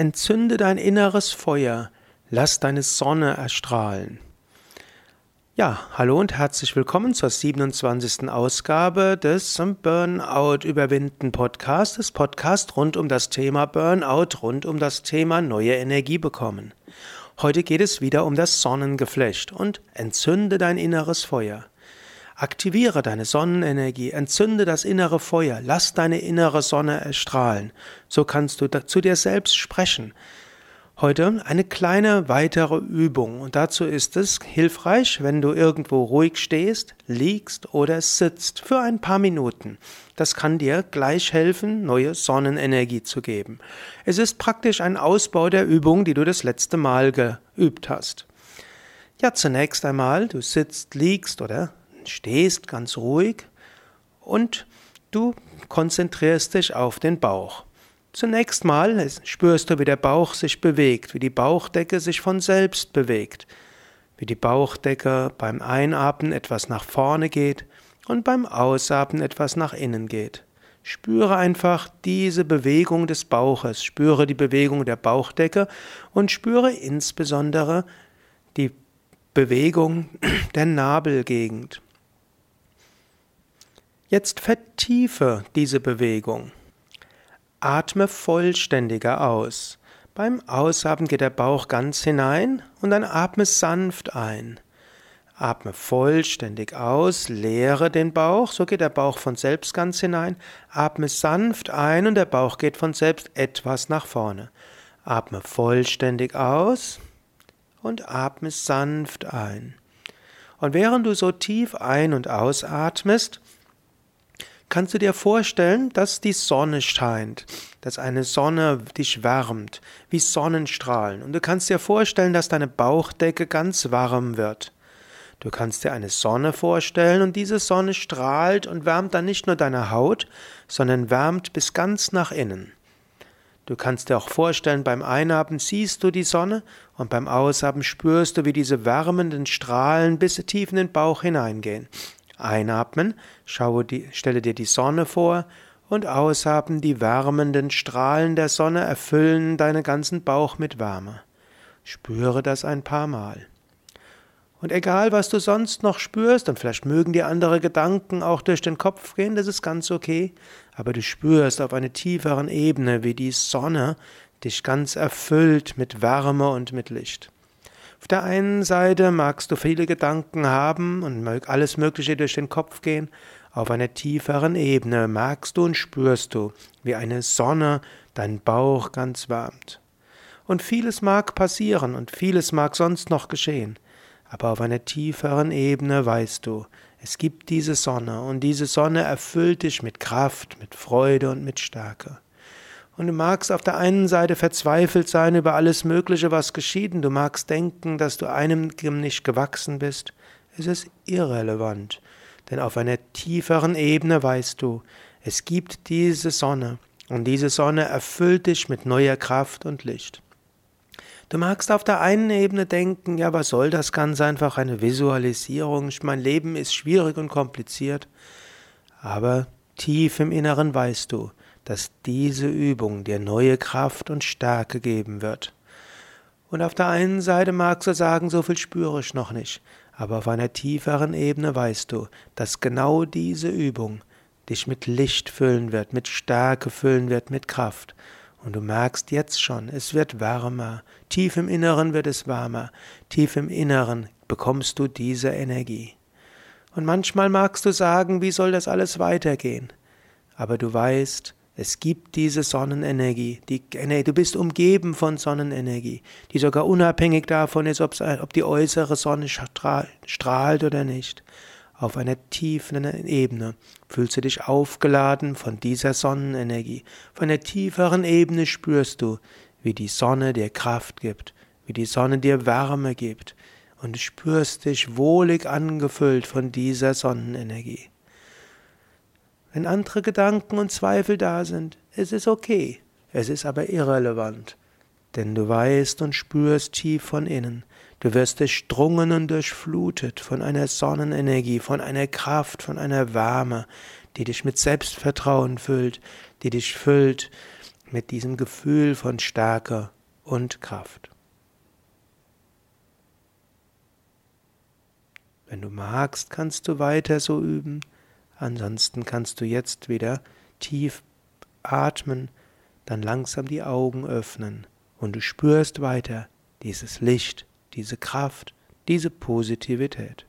Entzünde dein inneres Feuer, lass deine Sonne erstrahlen. Ja, hallo und herzlich willkommen zur 27. Ausgabe des Burnout überwinden Podcast, des Podcast rund um das Thema Burnout, rund um das Thema neue Energie bekommen. Heute geht es wieder um das Sonnengeflecht und entzünde dein inneres Feuer. Aktiviere deine Sonnenenergie, entzünde das innere Feuer, lass deine innere Sonne erstrahlen. So kannst du zu dir selbst sprechen. Heute eine kleine weitere Übung und dazu ist es hilfreich, wenn du irgendwo ruhig stehst, liegst oder sitzt für ein paar Minuten. Das kann dir gleich helfen, neue Sonnenenergie zu geben. Es ist praktisch ein Ausbau der Übung, die du das letzte Mal geübt hast. Ja, zunächst einmal, du sitzt, liegst oder stehst ganz ruhig und du konzentrierst dich auf den Bauch. Zunächst mal spürst du, wie der Bauch sich bewegt, wie die Bauchdecke sich von selbst bewegt, wie die Bauchdecke beim Einatmen etwas nach vorne geht und beim Ausatmen etwas nach innen geht. Spüre einfach diese Bewegung des Bauches, spüre die Bewegung der Bauchdecke und spüre insbesondere die Bewegung der Nabelgegend. Jetzt vertiefe diese Bewegung. Atme vollständiger aus. Beim Ausatmen geht der Bauch ganz hinein und dann atme sanft ein. Atme vollständig aus, leere den Bauch, so geht der Bauch von selbst ganz hinein. Atme sanft ein und der Bauch geht von selbst etwas nach vorne. Atme vollständig aus und atme sanft ein. Und während du so tief ein- und ausatmest, kannst du dir vorstellen, dass die Sonne scheint, dass eine Sonne dich wärmt, wie Sonnenstrahlen. Und du kannst dir vorstellen, dass deine Bauchdecke ganz warm wird. Du kannst dir eine Sonne vorstellen und diese Sonne strahlt und wärmt dann nicht nur deine Haut, sondern wärmt bis ganz nach innen. Du kannst dir auch vorstellen, beim Einatmen siehst du die Sonne und beim Ausatmen spürst du, wie diese wärmenden Strahlen bis tief in den Bauch hineingehen. Einatmen, schaue die, stelle dir die Sonne vor und ausatmen, die wärmenden Strahlen der Sonne erfüllen deinen ganzen Bauch mit Wärme. Spüre das ein paar Mal. Und egal, was du sonst noch spürst, und vielleicht mögen dir andere Gedanken auch durch den Kopf gehen, das ist ganz okay, aber du spürst auf einer tieferen Ebene, wie die Sonne dich ganz erfüllt mit Wärme und mit Licht. Auf der einen Seite magst du viele Gedanken haben und alles Mögliche durch den Kopf gehen. Auf einer tieferen Ebene merkst du und spürst du, wie eine Sonne deinen Bauch ganz wärmt. Und vieles mag passieren und vieles mag sonst noch geschehen. Aber auf einer tieferen Ebene weißt du, es gibt diese Sonne und diese Sonne erfüllt dich mit Kraft, mit Freude und mit Stärke. Und du magst auf der einen Seite verzweifelt sein über alles Mögliche, was geschieht. Du magst denken, dass du einem nicht gewachsen bist. Es ist irrelevant. Denn auf einer tieferen Ebene weißt du, es gibt diese Sonne. Und diese Sonne erfüllt dich mit neuer Kraft und Licht. Du magst auf der einen Ebene denken, ja, was soll das ganz einfach eine Visualisierung? Mein Leben ist schwierig und kompliziert. Aber tief im Inneren weißt du, dass diese Übung dir neue Kraft und Stärke geben wird. Und auf der einen Seite magst du sagen, so viel spüre ich noch nicht, aber auf einer tieferen Ebene weißt du, dass genau diese Übung dich mit Licht füllen wird, mit Stärke füllen wird, mit Kraft. Und du merkst jetzt schon, es wird wärmer, tief im Inneren wird es wärmer, tief im Inneren bekommst du diese Energie. Und manchmal magst du sagen, wie soll das alles weitergehen? Aber du weißt, es gibt diese Sonnenenergie, die, du bist umgeben von Sonnenenergie, die sogar unabhängig davon ist, ob die äußere Sonne strahlt oder nicht. Auf einer tiefen Ebene fühlst du dich aufgeladen von dieser Sonnenenergie. Von der tieferen Ebene spürst du, wie die Sonne dir Kraft gibt, wie die Sonne dir Wärme gibt, und du spürst dich wohlig angefüllt von dieser Sonnenenergie. Wenn andere Gedanken und Zweifel da sind, es ist okay, es ist aber irrelevant, denn du weißt und spürst tief von innen, du wirst durchdrungen und durchflutet von einer Sonnenenergie, von einer Kraft, von einer Wärme, die dich mit Selbstvertrauen füllt, die dich füllt mit diesem Gefühl von Stärke und Kraft. Wenn du magst, kannst du weiter so üben. Ansonsten kannst du jetzt wieder tief atmen, dann langsam die Augen öffnen und du spürst weiter dieses Licht, diese Kraft, diese Positivität.